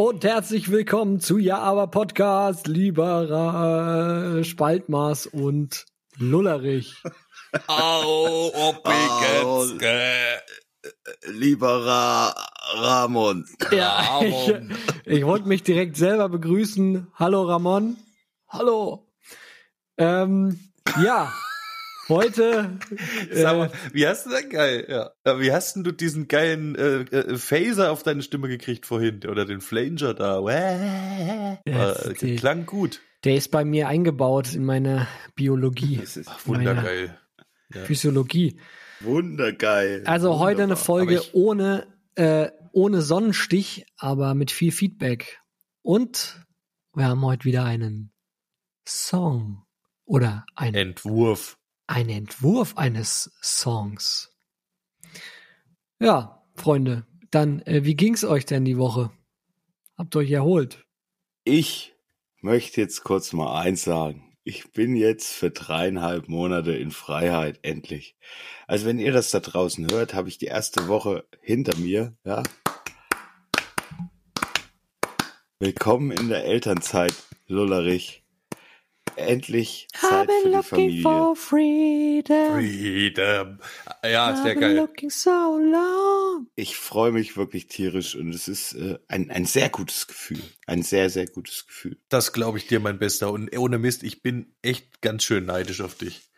und herzlich willkommen zu Ja aber Podcast, lieber äh, Spaltmaß und Lullerich. Au, äh, lieber Ra Ramon. Ja, ich, ich wollte mich direkt selber begrüßen. Hallo Ramon. Hallo. Ähm, ja, heute. Sag mal, wie hast du denn geil? Ja. Wie hast denn du diesen geilen äh, äh, Phaser auf deine Stimme gekriegt vorhin oder den Flanger da? Yes, äh, klang gut. Der ist bei mir eingebaut in meine Biologie, Ach, wundergeil. Ja. Physiologie. Wundergeil. Also heute eine Wunderbar. Folge ohne, äh, ohne Sonnenstich, aber mit viel Feedback. Und wir haben heute wieder einen Song oder einen, Entwurf. Einen Entwurf eines Songs. Ja, Freunde, dann, äh, wie ging's euch denn die Woche? Habt ihr euch erholt? Ich möchte jetzt kurz mal eins sagen. Ich bin jetzt für dreieinhalb Monate in Freiheit, endlich. Also wenn ihr das da draußen hört, habe ich die erste Woche hinter mir, ja. Willkommen in der Elternzeit, Lullerich. Endlich Zeit für die Familie. freedom. Freedom. Ja, sehr geil. looking so long. Ich freue mich wirklich tierisch und es ist äh, ein, ein sehr gutes Gefühl. Ein sehr, sehr gutes Gefühl. Das glaube ich dir, mein Bester. Und ohne Mist, ich bin echt ganz schön neidisch auf dich.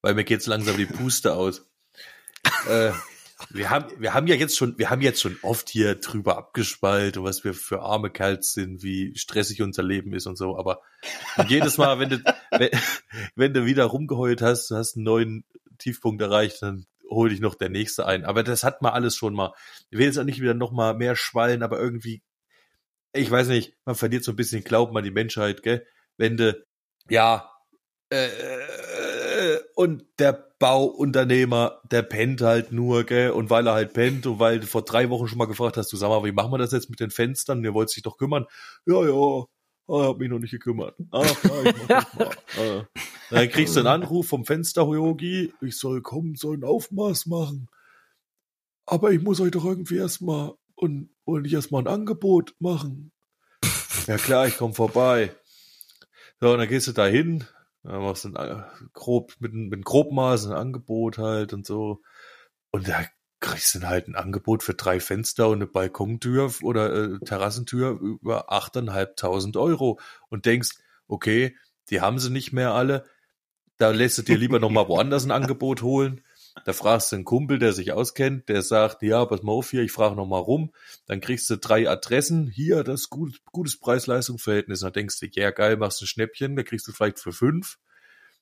Weil mir geht's langsam die Puste aus. äh, wir haben, wir haben ja jetzt schon, wir haben jetzt schon oft hier drüber abgespalt und was wir für arme Kerls sind, wie stressig unser Leben ist und so. Aber jedes Mal, wenn du, wenn, wenn du wieder rumgeheult hast, du hast einen neuen Tiefpunkt erreicht, dann hol dich noch der nächste ein. Aber das hat man alles schon mal. Ich will jetzt auch nicht wieder noch mal mehr schwallen, aber irgendwie ich weiß nicht, man verliert so ein bisschen Glauben an die Menschheit, gell? Wenn du, ja, äh, und der Bauunternehmer, der pennt halt nur, gell? Und weil er halt pennt und weil du vor drei Wochen schon mal gefragt hast, du sag mal, wie machen wir das jetzt mit den Fenstern? Ihr wollt sich doch kümmern. Ja, ja, ah, hab mich noch nicht gekümmert. Ach, ja, ich mach mal. Ah. Dann kriegst du einen Anruf vom Fensteryogi, ich soll kommen, soll ein Aufmaß machen. Aber ich muss euch doch irgendwie erstmal und, und ich erstmal ein Angebot machen. Ja klar, ich komme vorbei. So, und dann gehst du da hin, machst du ein, grob, mit, mit einem Grobmaß ein Angebot halt und so. Und da kriegst du halt ein Angebot für drei Fenster und eine Balkontür oder äh, Terrassentür über 8.500 Euro und denkst, okay, die haben sie nicht mehr alle. Da lässt du dir lieber nochmal woanders ein Angebot holen. Da fragst du einen Kumpel, der sich auskennt, der sagt, ja, pass mal auf hier, ich frage nochmal rum. Dann kriegst du drei Adressen. Hier, das ist gut, gutes Preis-Leistungs-Verhältnis. Dann denkst du, ja geil, machst ein Schnäppchen, da kriegst du vielleicht für fünf.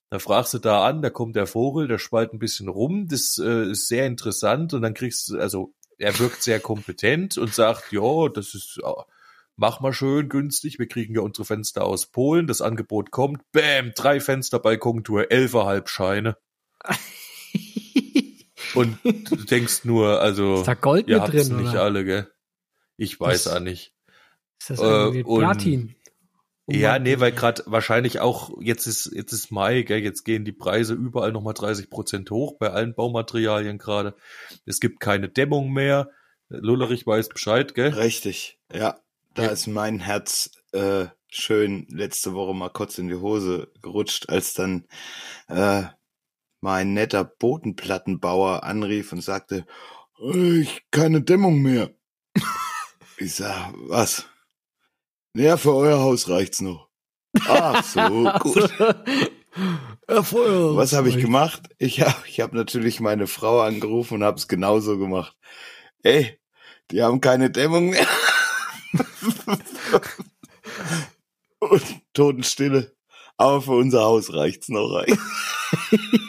Dann fragst du da an, da kommt der Vogel, der spalt ein bisschen rum. Das äh, ist sehr interessant. Und dann kriegst du, also er wirkt sehr kompetent und sagt, ja, das ist, äh, mach mal schön günstig. Wir kriegen ja unsere Fenster aus Polen. Das Angebot kommt. Bäm, drei Fenster Balkontour, elferhalb Scheine. Und du denkst nur, also, Ist da Gold ihr mit drin, nicht oder? alle, gell? Ich weiß Was? auch nicht. Ist das Äh, irgendwie und- Platin? Ja, nee, weil gerade wahrscheinlich auch, jetzt ist, jetzt ist Mai, gell, jetzt gehen die Preise überall nochmal 30 Prozent hoch, bei allen Baumaterialien gerade. Es gibt keine Dämmung mehr. Lullerich weiß Bescheid, gell? Richtig, ja. Da Ja. ist mein Herz äh, schön letzte Woche mal kurz in die Hose gerutscht, als dann äh, mein netter Bodenplattenbauer anrief und sagte, "Äh, ich keine Dämmung mehr. ich sag, was? Ja, für euer Haus reicht's noch. Ach so, gut. Erfolg. Was habe ich gemacht? Ich habe ich hab natürlich meine Frau angerufen und habe es genauso gemacht. Ey, die haben keine Dämmung mehr. und Totenstille. Aber für unser Haus reicht's noch.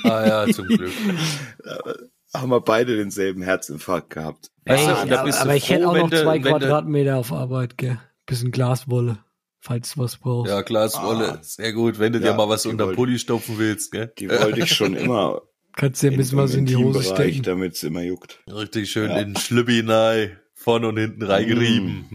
Ah ja, zum Glück. haben wir beide denselben Herzinfarkt gehabt. Weißt du, da aber aber ich froh, hätte auch noch zwei Quadratmeter auf Arbeit, gell? Bisschen Glaswolle, falls du was brauchst. Ja, Glaswolle, Ah. sehr gut, wenn du dir Ja, mal was unter wollte- Pulli stopfen willst, gell? Die wollte ich schon immer Kannst dir ein bisschen was in die Hose stecken. damit es immer juckt. Richtig schön Ja. in den Schlüppi rein, vorne und hinten reingerieben.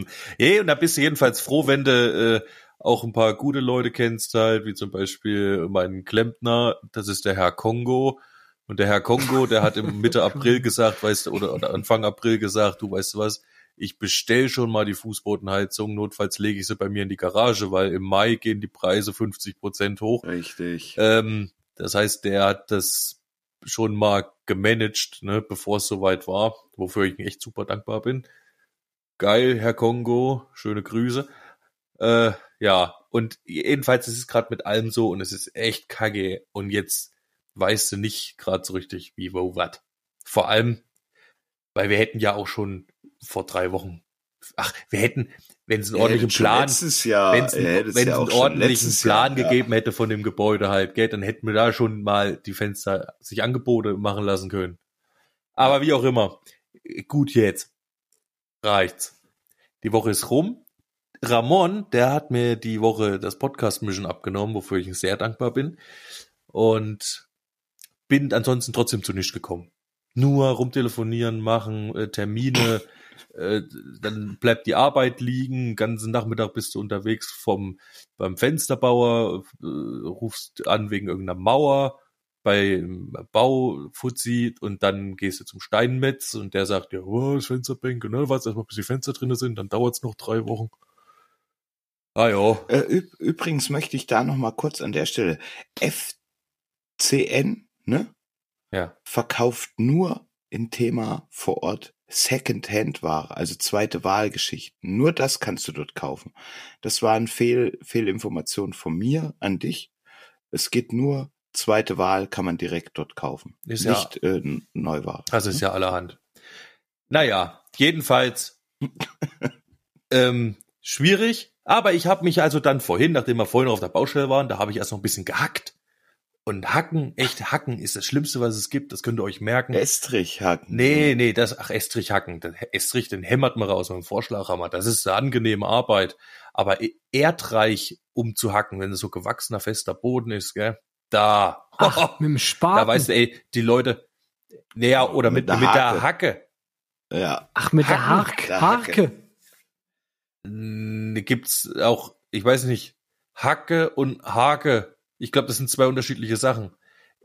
Mm. Hey, und da bist du jedenfalls froh, wenn du äh, auch ein paar gute Leute kennst, halt, wie zum Beispiel meinen Klempner, das ist der Herr Kongo. Und der Herr Kongo, der hat im Mitte April gesagt, weißt du, oder, oder Anfang April gesagt, du weißt du was, ich bestell schon mal die Fußbodenheizung, notfalls lege ich sie bei mir in die Garage, weil im Mai gehen die Preise 50 Prozent hoch. Richtig. Ähm, das heißt, der hat das schon mal gemanagt, ne, bevor es soweit war, wofür ich echt super dankbar bin. Geil, Herr Kongo, schöne Grüße. Äh, ja, und jedenfalls ist es gerade mit allem so und es ist echt kacke und jetzt weißt du nicht gerade so richtig, wie, wo, was. Vor allem, weil wir hätten ja auch schon vor drei Wochen, ach, wir hätten, wenn es einen ordentlichen Plan, wenn es einen, ja ordentlichen Plan Jahr, gegeben hätte von dem Gebäude halt, gell, dann hätten wir da schon mal die Fenster sich Angebote machen lassen können. Aber wie auch immer, gut jetzt. Reicht's. Die Woche ist rum. Ramon, der hat mir die Woche das Podcast-Mission abgenommen, wofür ich sehr dankbar bin. Und bin ansonsten trotzdem zu nichts gekommen. Nur rumtelefonieren, machen, äh, Termine, äh, dann bleibt die Arbeit liegen, ganzen Nachmittag bist du unterwegs vom beim Fensterbauer, äh, rufst an wegen irgendeiner Mauer, beim Baufuzzi und dann gehst du zum Steinmetz und der sagt, ja, oh, das Fensterbänke, ne, warte erstmal, bis die Fenster drinne sind, dann dauert's noch drei Wochen. Ah ja. Äh, üb- übrigens möchte ich da noch mal kurz an der Stelle FCN, ne? Ja. verkauft nur im Thema vor Ort Second-Hand-Ware, also zweite Wahlgeschichten. Nur das kannst du dort kaufen. Das war eine Fehl, Fehlinformation von mir an dich. Es geht nur zweite Wahl, kann man direkt dort kaufen. Ist ja- Nicht äh, N- Neuware. Das ist ja allerhand. Naja, jedenfalls ähm, schwierig. Aber ich habe mich also dann vorhin, nachdem wir vorhin auf der Baustelle waren, da habe ich erst noch ein bisschen gehackt. Und Hacken, echt Hacken ist das Schlimmste, was es gibt. Das könnt ihr euch merken. Estrich hacken. Nee, nee, das, ach, Estrich hacken. Den Estrich, den hämmert man raus mit dem Vorschlaghammer. Das ist eine angenehme Arbeit. Aber e- erdreich umzuhacken, wenn es so gewachsener, fester Boden ist, gell, da, Ach, mit dem Spaten. da weißt du, ey, die Leute, naja, oder mit, Mit mit, der der Hacke. Ja. Ach, mit der Hacken, Hark, der Harke. Mm, Gibt's auch, ich weiß nicht, Hacke und Hake. Ich glaube, das sind zwei unterschiedliche Sachen.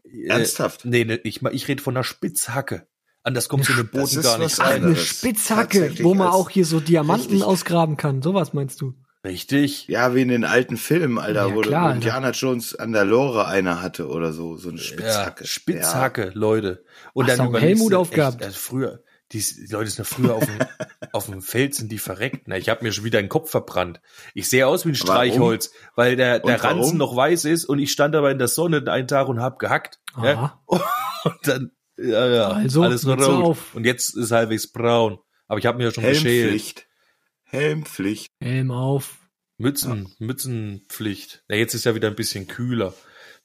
Äh, Ernsthaft? Nee, nee ich, ich rede von einer Spitzhacke. Anders in den Das Boden ist gar nicht rein. eine anderes. Spitzhacke, wo man auch hier so Diamanten Richtig. ausgraben kann. Sowas meinst du? Richtig. Ja, wie in den alten Filmen, Alter, Ja, wo klar, wo Alter. Indiana Jones an der Lore eine hatte oder so, so eine Spitzhacke. Ja, Spitzhacke, Leute. Und Ach, dann so, Helmut aufgehabt. Echt, also früher, die, die Leute sind ja früher auf dem, auf dem Feld sind die verreckt. Na, ich habe mir schon wieder den Kopf verbrannt. Ich sehe aus wie ein Warum? Streichholz, weil der, der Und warum? Ranzen noch weiß ist und ich stand aber in der Sonne einen Tag und hab gehackt. Ja? Aha. Und dann, ja, ja, Also, alles rot. Auf. Und jetzt ist halbwegs braun. Aber ich habe mir ja schon geschält. Helmpflicht. Helmpflicht. Helm auf. Mützen, Mützenpflicht. Ja, jetzt ist ja wieder ein bisschen kühler.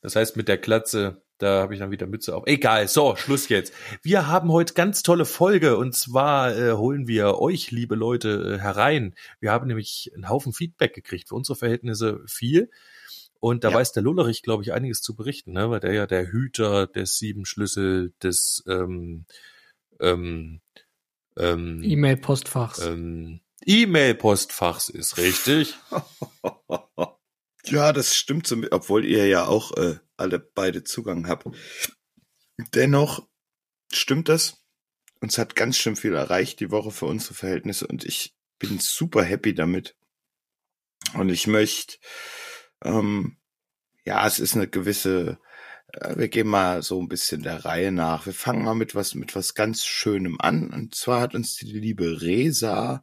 Das heißt, mit der Glatze, da habe ich dann wieder Mütze auf. Egal, so, Schluss jetzt. Wir haben heute ganz tolle Folge und zwar äh, holen wir euch, liebe Leute, äh, herein. Wir haben nämlich einen Haufen Feedback gekriegt, für unsere Verhältnisse viel. Und da Ja. weiß der Lullerich, glaube ich, einiges zu berichten, ne? weil der ja der Hüter des sieben Schlüssel des ähm, ähm, ähm, E-Mail-Postfachs. ähm, E-Mail-Postfachs ist, richtig? Ja, das stimmt, so, obwohl ihr ja auch äh, alle beide Zugang habt. Dennoch stimmt das. Uns hat ganz schön viel erreicht die Woche für unsere Verhältnisse und ich bin super happy damit. Und ich möchte, ähm, ja, es ist eine gewisse, äh, wir gehen mal so ein bisschen der Reihe nach. Wir fangen mal mit was, mit was ganz Schönem an. Und zwar hat uns die liebe Resa,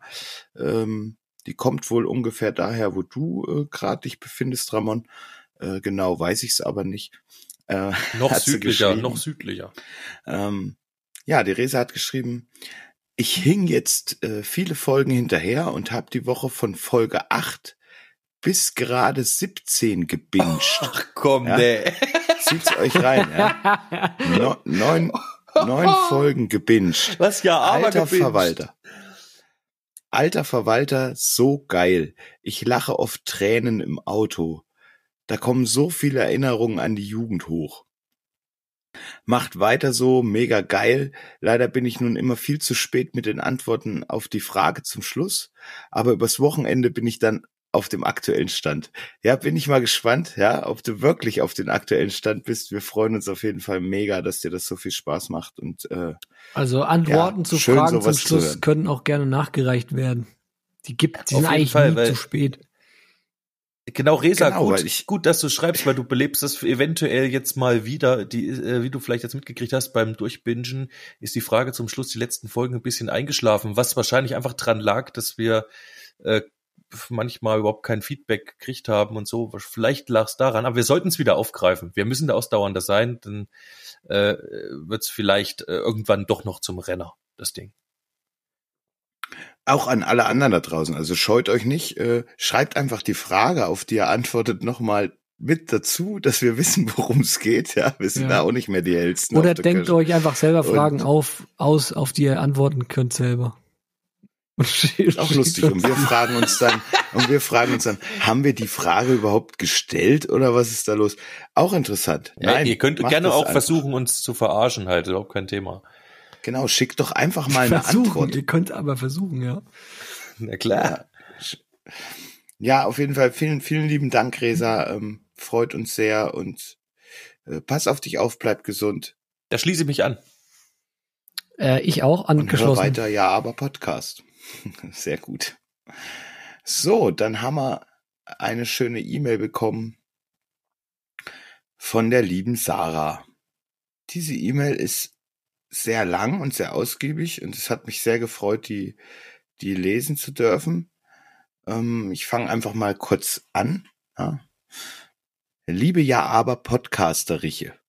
ähm, die kommt wohl ungefähr daher, wo du äh, gerade dich befindest, Ramon. Äh, genau weiß ich es aber nicht. Äh, Noch südlicher, noch südlicher. Ähm, ja, die Resa hat geschrieben, ich hing jetzt äh, viele Folgen hinterher und habe die Woche von Folge 8 bis gerade 17 gebinged. Ach komm, Ja. nee. Zieht's euch rein, ja. No, neun, neun Folgen gebinged. Was ja aber Alter gebinged. Verwalter. Alter Verwalter, so geil. Ich lache oft Tränen im Auto. Da kommen so viele Erinnerungen an die Jugend hoch. Macht weiter so, mega geil. Leider bin ich nun immer viel zu spät mit den Antworten auf die Frage zum Schluss. Aber übers Wochenende bin ich dann auf dem aktuellen Stand. Ja, bin ich mal gespannt, ja, ob du wirklich auf den aktuellen Stand bist. Wir freuen uns auf jeden Fall mega, dass dir das so viel Spaß macht und äh, Also Antworten Ja, zu Fragen zum Schluss können auch gerne nachgereicht werden. Die gibt, die Auf sind eigentlich Fall, nie weil- zu spät. Genau, Resa, Genau, gut, ich- gut, dass du schreibst, weil du belebst das eventuell jetzt mal wieder. Die, äh, wie du vielleicht jetzt mitgekriegt hast beim Durchbingen, ist die Frage zum Schluss die letzten Folgen ein bisschen eingeschlafen, was wahrscheinlich einfach dran lag, dass wir äh, manchmal überhaupt kein Feedback gekriegt haben und so. Vielleicht lag es daran, aber wir sollten es wieder aufgreifen. Wir müssen da ausdauernder sein, dann äh, wird es vielleicht äh, irgendwann doch noch zum Renner, das Ding. auch an alle anderen da draußen. Also scheut euch nicht, äh, schreibt einfach die Frage, auf die ihr antwortet, nochmal mit dazu, dass wir wissen, worum es geht. Ja, wir sind Ja. da auch nicht mehr die hellsten. Oder denkt Kirsche. euch einfach selber Und- Fragen auf, aus, auf die ihr antworten könnt selber. Und Ist auch lustig. Und wir fragen uns dann, und wir fragen uns dann, haben wir die Frage überhaupt gestellt oder was ist da los? Auch interessant. Ja, Nein, ihr könnt gerne auch einfach. versuchen, uns zu verarschen, halt, überhaupt kein Thema. Genau, schickt doch einfach mal eine versuchen. Antwort. Ihr könnt aber versuchen, ja. Na klar. Ja, auf jeden Fall vielen, vielen lieben Dank, Resa. Ähm, freut uns sehr und äh, pass auf dich auf, bleib gesund Da schließe ich mich an. Äh, ich auch und hör angeschlossen. weiter, ja, aber Podcast. sehr gut. So, dann haben wir eine schöne E-Mail bekommen von der lieben Sarah. Diese E-Mail ist sehr lang und sehr ausgiebig und es hat mich sehr gefreut, die, die lesen zu dürfen. Ähm, ich fange einfach mal kurz an. Ja. Liebe Ja aber Podcasteriche.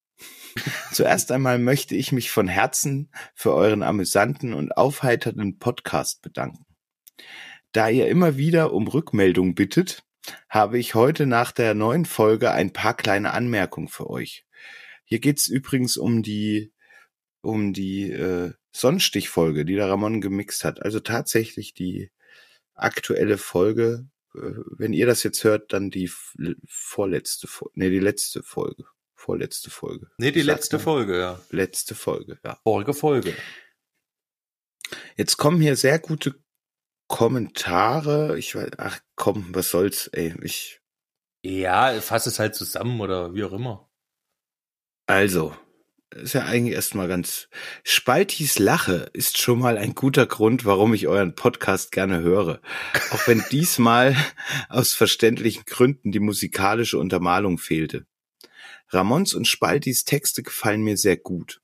Zuerst einmal möchte ich mich von Herzen für euren amüsanten und aufheiternden Podcast bedanken. Da ihr immer wieder um Rückmeldung bittet, habe ich heute nach der neuen Folge ein paar kleine Anmerkungen für euch. Hier geht's übrigens um die um die äh, Sonnenstichfolge, die der Ramon gemixt hat. Also tatsächlich die aktuelle Folge. Äh, wenn ihr das jetzt hört, dann die vorletzte. Nee, die letzte Folge. Vorletzte Folge. Nee, die Sagt letzte. Folge, ja. Letzte Folge, ja. Vorige Folge. Jetzt kommen hier sehr gute Kommentare. Ich weiß, ach komm, was soll's, ey. Ich, Ja, fass es halt zusammen oder wie auch immer. also, ist ja eigentlich erstmal ganz. Spaltis Lache ist schon mal ein guter Grund, warum ich euren Podcast gerne höre. Auch wenn diesmal aus verständlichen Gründen die musikalische Untermalung fehlte. Ramons und Spaltis Texte gefallen mir sehr gut.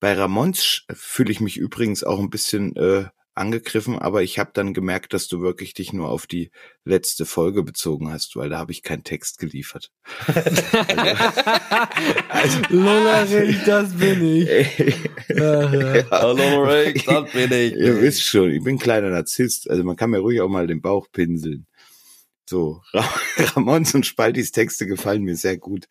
Bei Ramons sch- fühle ich mich übrigens auch ein bisschen äh, angegriffen, aber ich habe dann gemerkt, dass du wirklich dich nur auf die letzte Folge bezogen hast, weil da habe ich keinen Text geliefert. Also- Lollerich, das bin ich. Ach, ja. Hallo Rick, das bin ich. Ihr wisst schon, ich bin ein kleiner Narzisst, also man kann mir ruhig auch mal den Bauch pinseln. So, Ra Ramons und Spaltis Texte gefallen mir sehr gut.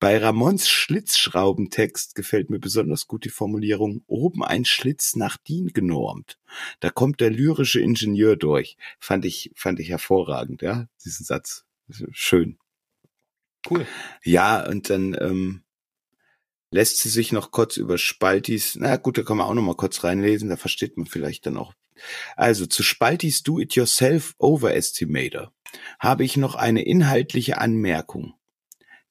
Bei Ramons Schlitzschraubentext gefällt mir besonders gut die Formulierung oben ein Schlitz nach DIN genormt. Da kommt der lyrische Ingenieur durch. Fand ich, fand ich hervorragend, ja, diesen Satz. Schön. Cool. Ja, und dann ähm, lässt sie sich noch kurz über Spaltis, na gut, da kann man auch noch mal kurz reinlesen, da versteht man vielleicht dann auch. Also zu Spaltis Do-It-Yourself Overestimator habe ich noch eine inhaltliche Anmerkung.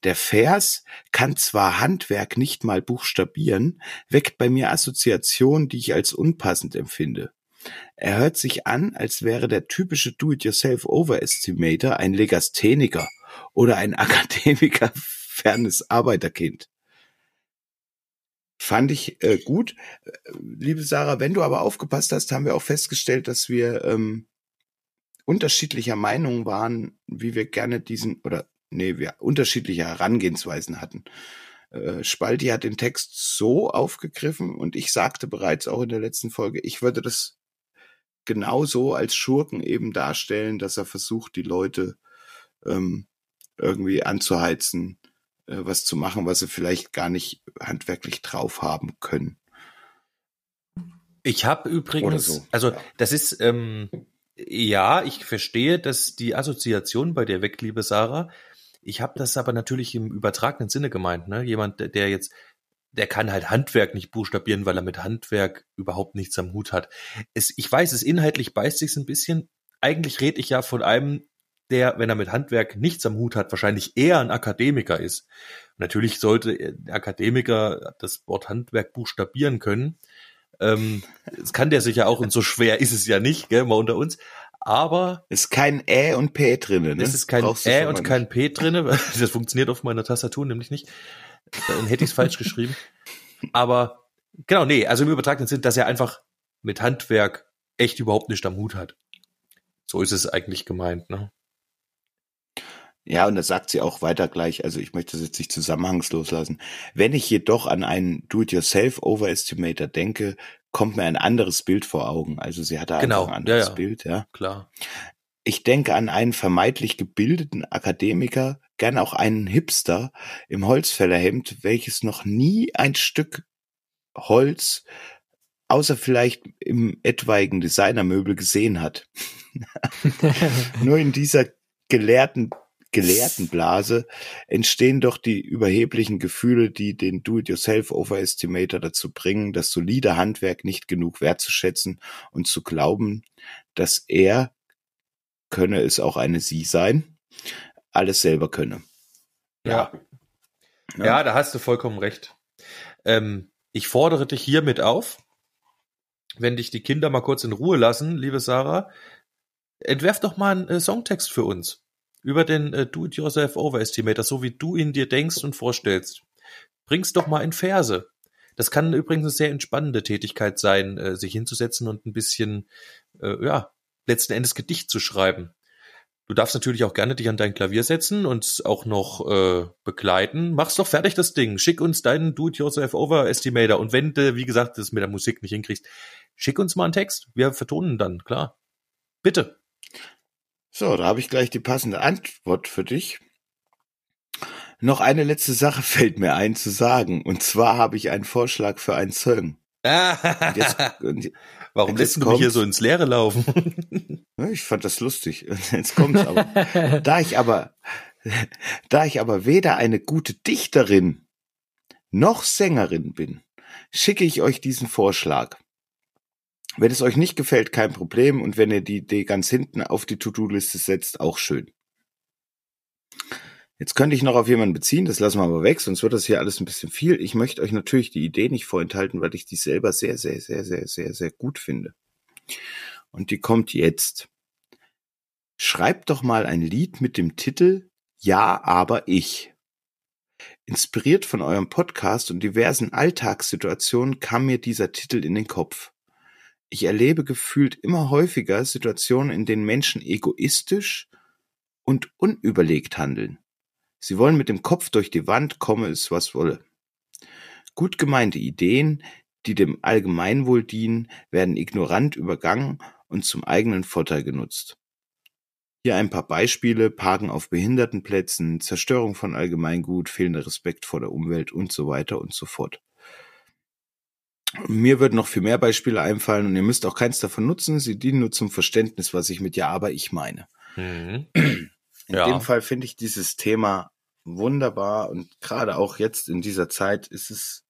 Der Vers kann zwar Handwerk nicht mal buchstabieren, weckt bei mir Assoziationen, die ich als unpassend empfinde. Er hört sich an, als wäre der typische Do-It-Yourself Overestimator ein Legastheniker oder ein Akademiker fernes Arbeiterkind. Fand ich äh, gut. Äh, Liebe Sarah, wenn du aber aufgepasst hast, haben wir auch festgestellt, dass wir ähm, unterschiedlicher Meinung waren, wie wir gerne diesen, oder nee, wir unterschiedliche Herangehensweisen hatten. Äh, Spalti hat den Text so aufgegriffen und ich sagte bereits auch in der letzten Folge, ich würde das genauso als Schurken eben darstellen, dass er versucht, die Leute ähm, irgendwie anzuheizen, äh, was zu machen, was sie vielleicht gar nicht handwerklich drauf haben können. Ich habe übrigens, so, also ja. das ist, ähm, ja, ich verstehe, dass die Assoziation bei dir weckt, liebe Sarah. Ich habe das aber natürlich im übertragenen Sinne gemeint. Ne? Jemand, der- der jetzt, der kann halt Handwerk nicht buchstabieren, weil er mit Handwerk überhaupt nichts am Hut hat. Es, ich weiß, es inhaltlich beißt sich ein bisschen. Eigentlich rede ich ja von einem, der, wenn er mit Handwerk nichts am Hut hat, wahrscheinlich eher ein Akademiker ist. Natürlich sollte ein Akademiker das Wort Handwerk buchstabieren können. Ähm, das kann der sicher auch und so schwer ist es ja nicht, gell, mal unter uns. Aber ist kein Ä und P drinne, ne? Es ist kein Ä und kein P drinne. Das funktioniert auf meiner Tastatur nämlich nicht. Dann hätte ich es falsch geschrieben. Aber genau, nee, also im übertragenen Sinn, dass er einfach mit Handwerk echt überhaupt nicht am Hut hat. So ist es eigentlich gemeint, ne? Ja, und das sagt sie auch weiter gleich, also ich möchte das jetzt nicht zusammenhangslos lassen. Wenn ich jedoch an einen Do-it-yourself-Overestimator denke, kommt mir ein anderes Bild vor Augen. Also sie hatte genau. einfach ein anderes ja, ja. Bild, ja. Klar. Ich denke an einen vermeintlich gebildeten Akademiker, gern auch einen Hipster im Holzfällerhemd, welches noch nie ein Stück Holz außer vielleicht im etwaigen Designermöbel gesehen hat. Nur in dieser gelehrten Gelehrtenblase entstehen doch die überheblichen Gefühle, die den Do-it-yourself-Overestimator dazu bringen, das solide Handwerk nicht genug wertzuschätzen und zu glauben, dass er, könne es auch eine Sie sein, alles selber könne. Ja. Ja, ja da hast du vollkommen recht. Ähm, ich fordere dich hiermit auf, wenn dich die Kinder mal kurz in Ruhe lassen, liebe Sarah, entwerf doch mal einen äh, Songtext für uns über den äh, Do-it-yourself Overestimator, so wie du ihn dir denkst und vorstellst. Bring's doch mal in Verse. Das kann übrigens eine sehr entspannende Tätigkeit sein, äh, sich hinzusetzen und ein bisschen, äh, ja, letzten Endes Gedicht zu schreiben. Du darfst natürlich auch gerne dich an dein Klavier setzen und auch noch äh, begleiten. Mach's doch fertig das Ding. Schick uns deinen Do-it-yourself Overestimator. Und wenn du, wie gesagt, das mit der Musik nicht hinkriegst, schick uns mal einen Text. Wir vertonen dann, klar. Bitte. So, da habe ich gleich die passende Antwort für dich. Noch eine letzte Sache fällt mir ein zu sagen. Und zwar habe ich einen Vorschlag für einen Song. Und jetzt, Warum lässt du mich hier so ins Leere laufen? ich fand das lustig. Jetzt kommt's aber. da ich aber, da ich aber weder eine gute Dichterin noch Sängerin bin, schicke ich euch diesen Vorschlag. Wenn es euch nicht gefällt, kein Problem. Und wenn ihr die Idee ganz hinten auf die To-Do-Liste setzt, auch schön. Jetzt könnte ich noch auf jemanden beziehen, das lassen wir aber weg, sonst wird das hier alles ein bisschen viel. Ich möchte euch natürlich die Idee nicht vorenthalten, weil ich die selber sehr, sehr, sehr, sehr, sehr, sehr gut finde. Und die kommt jetzt. Schreibt doch mal ein Lied mit dem Titel Ja, aber ich. Inspiriert von eurem Podcast und diversen Alltagssituationen kam mir dieser Titel in den Kopf. Ich erlebe gefühlt immer häufiger Situationen, in denen Menschen egoistisch und unüberlegt handeln. Sie wollen mit dem Kopf durch die Wand, komme es was wolle. Gut gemeinte Ideen, die dem Allgemeinwohl dienen, werden ignorant übergangen und zum eigenen Vorteil genutzt. Hier ein paar Beispiele, Parken auf Behindertenplätzen, Zerstörung von Allgemeingut, fehlender Respekt vor der Umwelt und so weiter und so fort. Mir würden noch viel mehr Beispiele einfallen und ihr müsst auch keins davon nutzen. Sie dienen nur zum Verständnis, was ich mit Ja, aber ich meine. Mhm. In ja. dem Fall finde ich dieses Thema wunderbar und gerade auch jetzt in dieser Zeit ist es,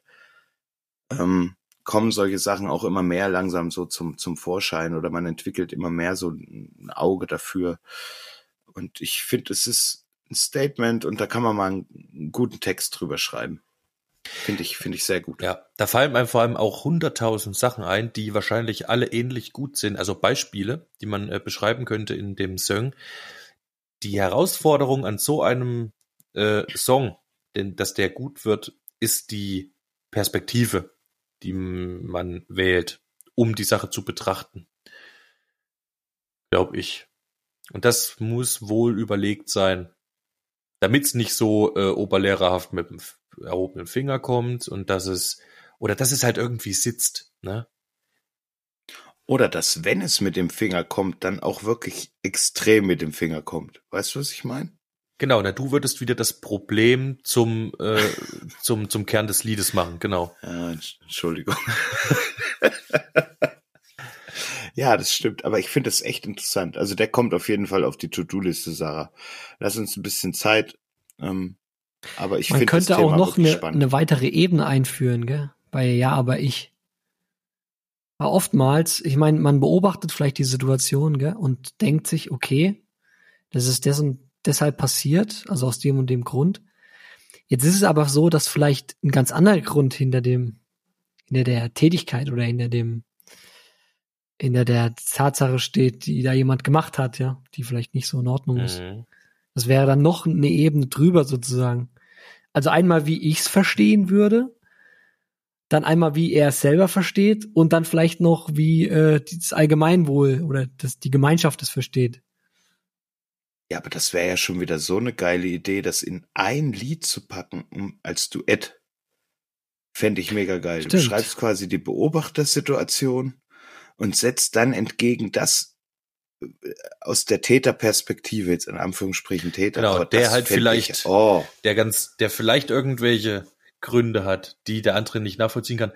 ähm, kommen solche Sachen auch immer mehr langsam so zum, zum Vorschein oder man entwickelt immer mehr so ein Auge dafür. Und ich finde, es ist ein Statement und da kann man mal einen guten Text drüber schreiben. Finde ich, finde ich sehr gut. Ja, da fallen einem vor allem auch hunderttausend Sachen ein, die wahrscheinlich alle ähnlich gut sind. Also Beispiele, die man äh, beschreiben könnte in dem Song. Die Herausforderung an so einem äh, Song, denn dass der gut wird, ist die Perspektive, die man wählt, um die Sache zu betrachten. Glaube ich. Und das muss wohl überlegt sein, damit es nicht so äh, oberlehrerhaft mit dem erhobenen Finger kommt und dass es, oder dass es halt irgendwie sitzt, ne? Oder dass, wenn es mit dem Finger kommt, dann auch wirklich extrem mit dem Finger kommt. Weißt du, was ich meine? Genau, na, du würdest wieder das Problem zum, äh, zum, zum Kern des Liedes machen, genau. Ja, Entschuldigung. ja, das stimmt, aber ich finde das echt interessant. Also der kommt auf jeden Fall auf die To-Do-Liste, Sarah. Lass uns ein bisschen Zeit. Ähm, aber ich Man könnte auch noch eine, eine weitere Ebene einführen, gell? Bei Ja, aber ich. Aber oftmals, ich meine, man beobachtet vielleicht die Situation, gell, und denkt sich, okay, Das ist dessen, deshalb passiert, also aus dem und dem Grund. Jetzt ist es aber so, dass vielleicht ein ganz anderer Grund hinter dem, hinter der Tätigkeit oder hinter dem, hinter der Tatsache steht, die da jemand gemacht hat, ja, die vielleicht nicht so in Ordnung ist. Mhm. Das wäre dann noch eine Ebene drüber sozusagen. Also einmal, wie ich es verstehen würde, dann einmal, wie er es selber versteht und dann vielleicht noch, wie äh, das Allgemeinwohl oder das, die Gemeinschaft es versteht. Ja, aber das wäre ja schon wieder so eine geile Idee, das in ein Lied zu packen um, als Duett. Fände ich mega geil. Du Stimmt. schreibst quasi die Beobachtersituation und setzt dann entgegen das äh, aus der Täterperspektive, jetzt in Anführungsstrichen Täter. Genau, der halt vielleicht- Ich, oh, Der ganz, der vielleicht irgendwelche Gründe hat, die der andere nicht nachvollziehen kann.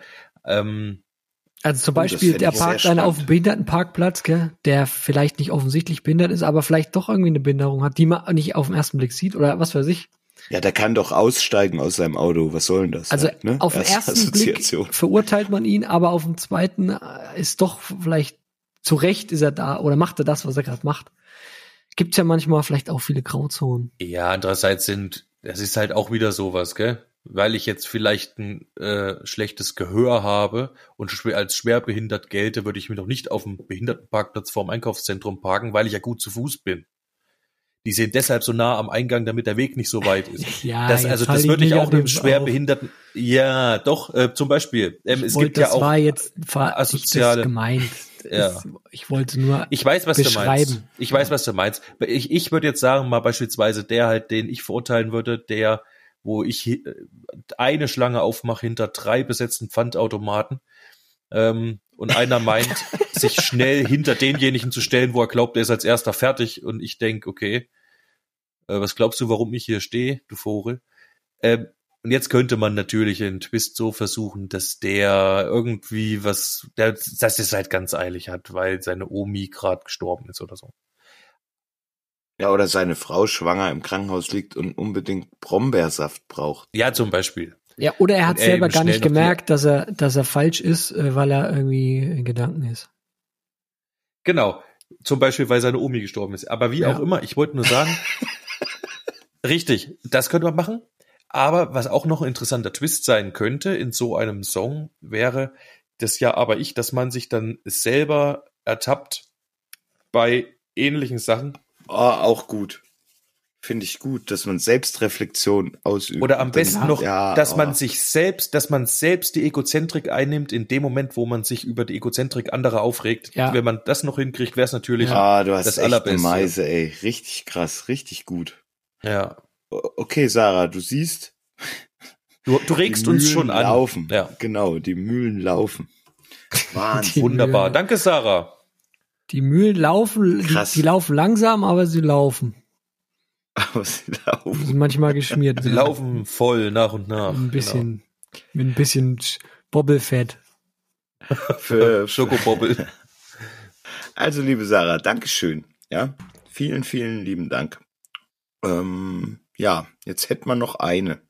Ähm, Also zum Oh, Beispiel, der parkt einer auf dem. Behindertenparkplatz, gell, der vielleicht nicht offensichtlich behindert ist, aber vielleicht doch irgendwie eine Behinderung hat, die man nicht auf den ersten Blick sieht oder was weiß ich. Ja, der kann doch aussteigen aus seinem Auto. Was soll denn das? Also halt, ne? auf den Erste ersten Blick verurteilt man ihn, aber auf dem zweiten äh, ist doch vielleicht zu Recht ist er da oder macht er das, was er gerade macht. Gibt's ja manchmal vielleicht auch viele Grauzonen. ja, andererseits sind, das ist halt auch wieder sowas, gell? Weil ich jetzt vielleicht ein äh, schlechtes Gehör habe und schwer, als schwerbehindert gelte, würde ich mich doch nicht auf dem Behindertenparkplatz vorm Einkaufszentrum parken, weil ich ja gut zu Fuß bin. Die sind deshalb so nah am Eingang, damit der Weg nicht so weit ist. Ja, Das, also das würde ich auch einem schwerbehinderten, ja, doch, äh, zum Beispiel. Ähm, es wollte- gibt ja das auch, war jetzt asoziale- das gemeint. Ja. Ich wollte nur ich weiß, was du meinst. beschreiben. Ich weiß, was du meinst. Ich, ich würde jetzt sagen, mal beispielsweise der halt, den ich verurteilen würde, der, wo ich äh, eine Schlange aufmache hinter drei besetzten Pfandautomaten, ähm, und einer meint, sich schnell hinter denjenigen zu stellen, wo er glaubt, er ist als erster fertig und ich denk, okay, äh, was glaubst du, warum ich hier stehe, du Vogel? Ähm, und jetzt könnte man natürlich einen Twist so versuchen, dass der irgendwie was, der, dass es halt ganz eilig hat, weil seine Omi gerade gestorben ist oder so. Ja, oder seine Frau schwanger im Krankenhaus liegt und unbedingt Brombeersaft braucht. Ja, zum Beispiel. Ja, oder er hat er selber gar nicht gemerkt, dass er, dass er falsch ist, äh, weil er irgendwie in Gedanken ist. Genau. Zum Beispiel, weil seine Omi gestorben ist. Aber wie Ja. auch immer, ich wollte nur sagen, richtig, das könnte man machen. Aber was auch noch ein interessanter Twist sein könnte in so einem Song, wäre das ja aber ich, dass man sich dann selber ertappt bei ähnlichen Sachen. Oh, auch gut. Finde ich gut, dass man Selbstreflexion ausübt. Oder am dann- besten noch, ja, dass oh. man sich selbst, dass man selbst die Egozentrik einnimmt in dem Moment, wo man sich über die Egozentrik anderer aufregt. Ja. Wenn man das noch hinkriegt, wäre es natürlich, Ah, du hast das echt eine Allerbeste. Meise, ey. Richtig krass, richtig gut. Ja. Okay, Sarah, du siehst, Du, du regst uns schon an. laufen. Ja. Genau, die Mühlen laufen. Wahnsinn. Die Wunderbar. Mühlen. Danke, Sarah. Die Mühlen laufen, die, Krass. die laufen langsam, aber sie laufen. Aber sie Die laufen. sind manchmal geschmiert. Sie laufen voll nach und nach. Ein bisschen, mit ein bisschen Bobbelfett. Für, Genau. Schokobobbel. Also, liebe Sarah, Dankeschön. Ja, vielen, vielen lieben Dank. Ähm, ja, jetzt hätten wir noch eine.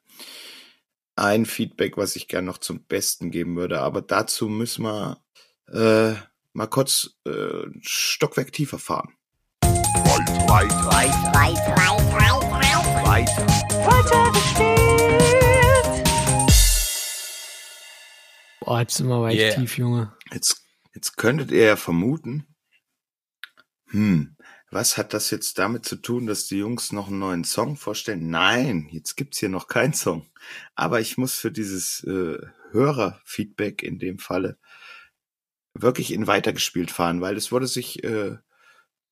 Ein Feedback, was ich gerne noch zum Besten geben würde, aber dazu müssen wir äh, mal kurz äh, Stockwerk tiefer fahren. Boah, jetzt sind wir echt Yeah. tief, Junge. Jetzt, jetzt könntet ihr ja vermuten, hm, was hat das jetzt damit zu tun, dass die Jungs noch einen neuen Song vorstellen? Nein, jetzt gibt's hier noch keinen Song. Aber ich muss für dieses äh, Hörerfeedback in dem Falle wirklich in weitergespielt fahren, weil es wurde sich äh,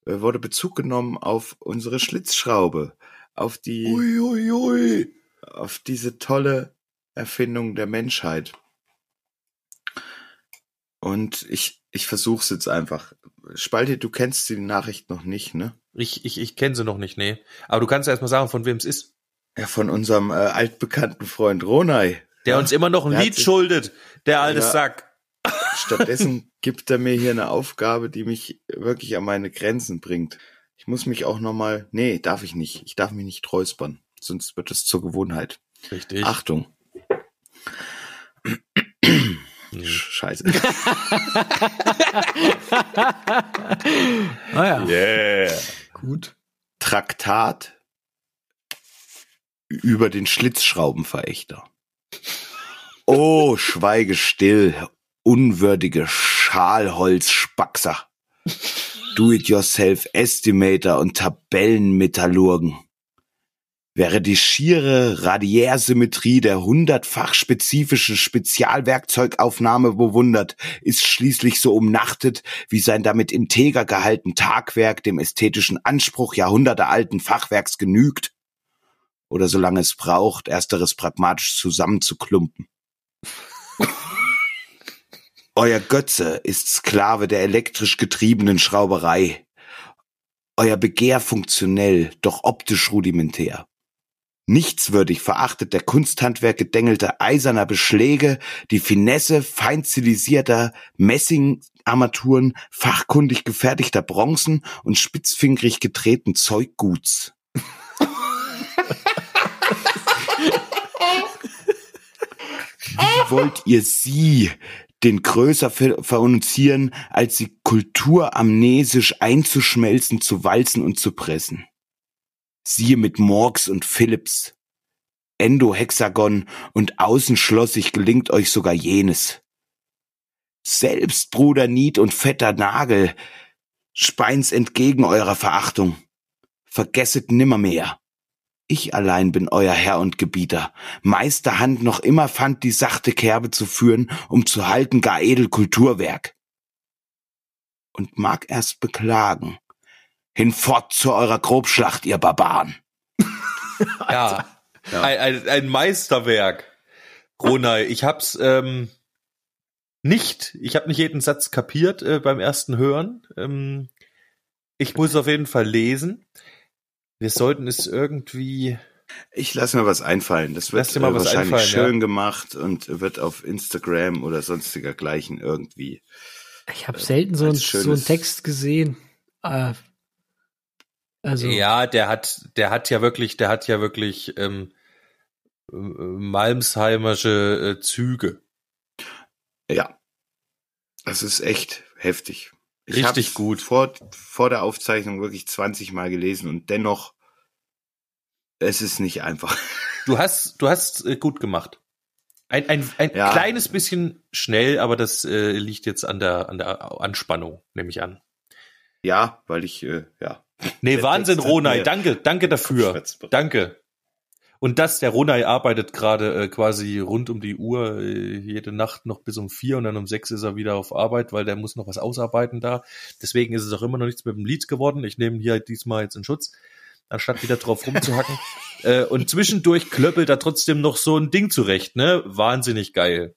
äh, wurde Bezug genommen auf unsere Schlitzschraube, auf die Uiuiui. auf diese tolle Erfindung der Menschheit. Und ich, ich versuch's jetzt einfach. Spalte, du kennst die Nachricht noch nicht, ne? Ich, ich, ich kenne sie noch nicht, nee. Aber du kannst erst mal sagen, von wem es ist. Ja, von unserem äh, altbekannten Freund Ronay. Der ja, uns immer noch ein Lied sich- schuldet. Der alte Ja. Sack. Stattdessen gibt er mir hier eine Aufgabe, die mich wirklich an meine Grenzen bringt. Ich muss mich auch nochmal, nee, darf ich nicht. Ich darf mich nicht räuspern, sonst wird es zur Gewohnheit. Richtig. Achtung. Scheiße. Ah ja, Yeah. gut. Traktat über den Schlitzschraubenverächter. Oh, schweige still, unwürdige Schalholzspaxer. Do-it-yourself-Estimator und Tabellenmetallurgen. Wäre die schiere Radiärsymmetrie der hundertfach spezifischen Spezialwerkzeugaufnahme bewundert, ist schließlich so umnachtet wie sein damit integer gehalten Tagwerk dem ästhetischen Anspruch jahrhundertealten Fachwerks genügt? Oder solange es braucht, ersteres pragmatisch zusammenzuklumpen? Euer Götze ist Sklave der elektrisch getriebenen Schrauberei. Euer Begehr funktionell, doch optisch rudimentär. Nichtswürdig verachtet der Kunsthandwerk gedängelte eiserner Beschläge, die Finesse fein stilisierter Messingarmaturen, fachkundig gefertigter Bronzen und spitzfingerig gedrehten Zeugguts. Wie wollt ihr sie, den größer verunzieren, als sie kulturamnesisch einzuschmelzen, zu walzen und zu pressen. Siehe mit Morgs und Philips. Endohexagon und außenschlossig gelingt euch sogar jenes. Selbst Bruder Nied und fetter Nagel, Speins entgegen eurer Verachtung. Vergesset nimmermehr. Ich allein bin euer Herr und Gebieter. Meisterhand noch immer fand die sachte Kerbe zu führen, um zu halten gar edel Kulturwerk. Und mag erst beklagen. Hinfort zu eurer Grobschlacht, ihr Barbaren. ja, ja. Ein, ein, ein Meisterwerk. Ronay, ich hab's ähm, nicht, ich habe nicht jeden Satz kapiert äh, beim ersten Hören. Ähm, ich muss auf jeden Fall lesen. Wir sollten es irgendwie. Ich lasse mir was einfallen. Das wird äh, wahrscheinlich schön ja. gemacht und wird auf Instagram oder sonstiger gleichen irgendwie. Ich habe äh, selten so, ein, so einen Text gesehen. Äh, also. Ja, der hat, der hat ja wirklich, der hat ja wirklich ähm, äh, Malmsheimersche äh, Züge. Ja. Das ist echt heftig. Ich Richtig gut. Vor, vor der Aufzeichnung wirklich 20 Mal gelesen und dennoch, es ist nicht einfach. Du hast, du hast äh, gut gemacht. Ein, ein, ein ja. kleines bisschen schnell, aber das äh, liegt jetzt an der, an der Anspannung, nehme ich an. Ja, weil ich, äh, ja. Nee, Wahnsinn, Ronay, danke, danke dafür. Danke. Und das, der Ronay arbeitet gerade äh, quasi rund um die Uhr, äh, jede Nacht noch bis um vier und dann um sechs ist er wieder auf Arbeit, weil der muss noch was ausarbeiten da. Deswegen ist es auch immer noch nichts mit dem Lied geworden. Ich nehme hier diesmal jetzt in Schutz, anstatt wieder drauf rumzuhacken. äh, und zwischendurch klöppelt er trotzdem noch so ein Ding zurecht, ne? Wahnsinnig geil.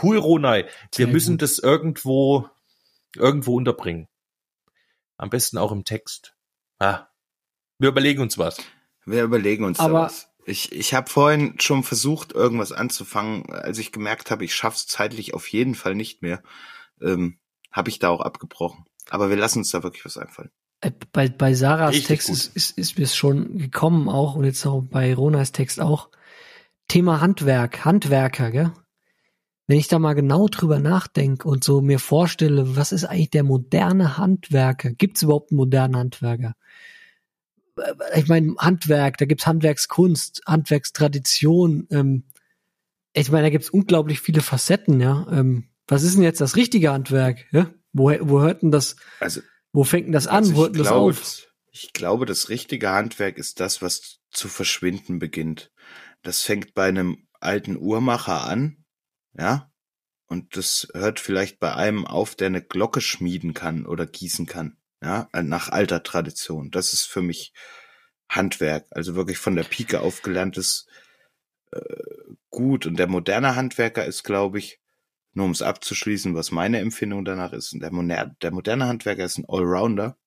Cool, Ronay. Wir Sehr müssen gut. das irgendwo, irgendwo unterbringen. Am besten auch im Text. Ah, wir überlegen uns was. Wir überlegen uns Aber was. Ich, ich habe vorhin schon versucht, irgendwas anzufangen. Als ich gemerkt habe, ich schaff's zeitlich auf jeden Fall nicht mehr, ähm, habe ich da auch abgebrochen. Aber wir lassen uns da wirklich was einfallen. Äh, bei, bei Sarahs Richtig Text ist, ist, ist mir es schon gekommen auch und jetzt auch bei Ronas Text auch. Thema Handwerk, Handwerker, gell? Wenn ich da mal genau drüber nachdenke und so mir vorstelle, was ist eigentlich der moderne Handwerker? Gibt es überhaupt einen modernen Handwerker? ich meine, Handwerk, da gibt's Handwerkskunst, Handwerkstradition. Ähm, ich meine, da gibt's unglaublich viele Facetten, ja. Ähm, was ist denn jetzt das richtige Handwerk? Ja? Wo, wo hört denn das, also, wo fängt denn das an? Also wo hört denn das auf? Ich glaube, das richtige Handwerk ist das, was zu verschwinden beginnt. Das fängt bei einem alten Uhrmacher an, ja, und das hört vielleicht bei einem auf, der eine Glocke schmieden kann oder gießen kann ja, nach alter Tradition. Das ist für mich Handwerk, also wirklich von der Pike auf gelerntes äh, gut. Und der moderne Handwerker ist, glaube ich, nur um es abzuschließen, was meine Empfindung danach ist, der, moder der moderne Handwerker ist ein Allrounder,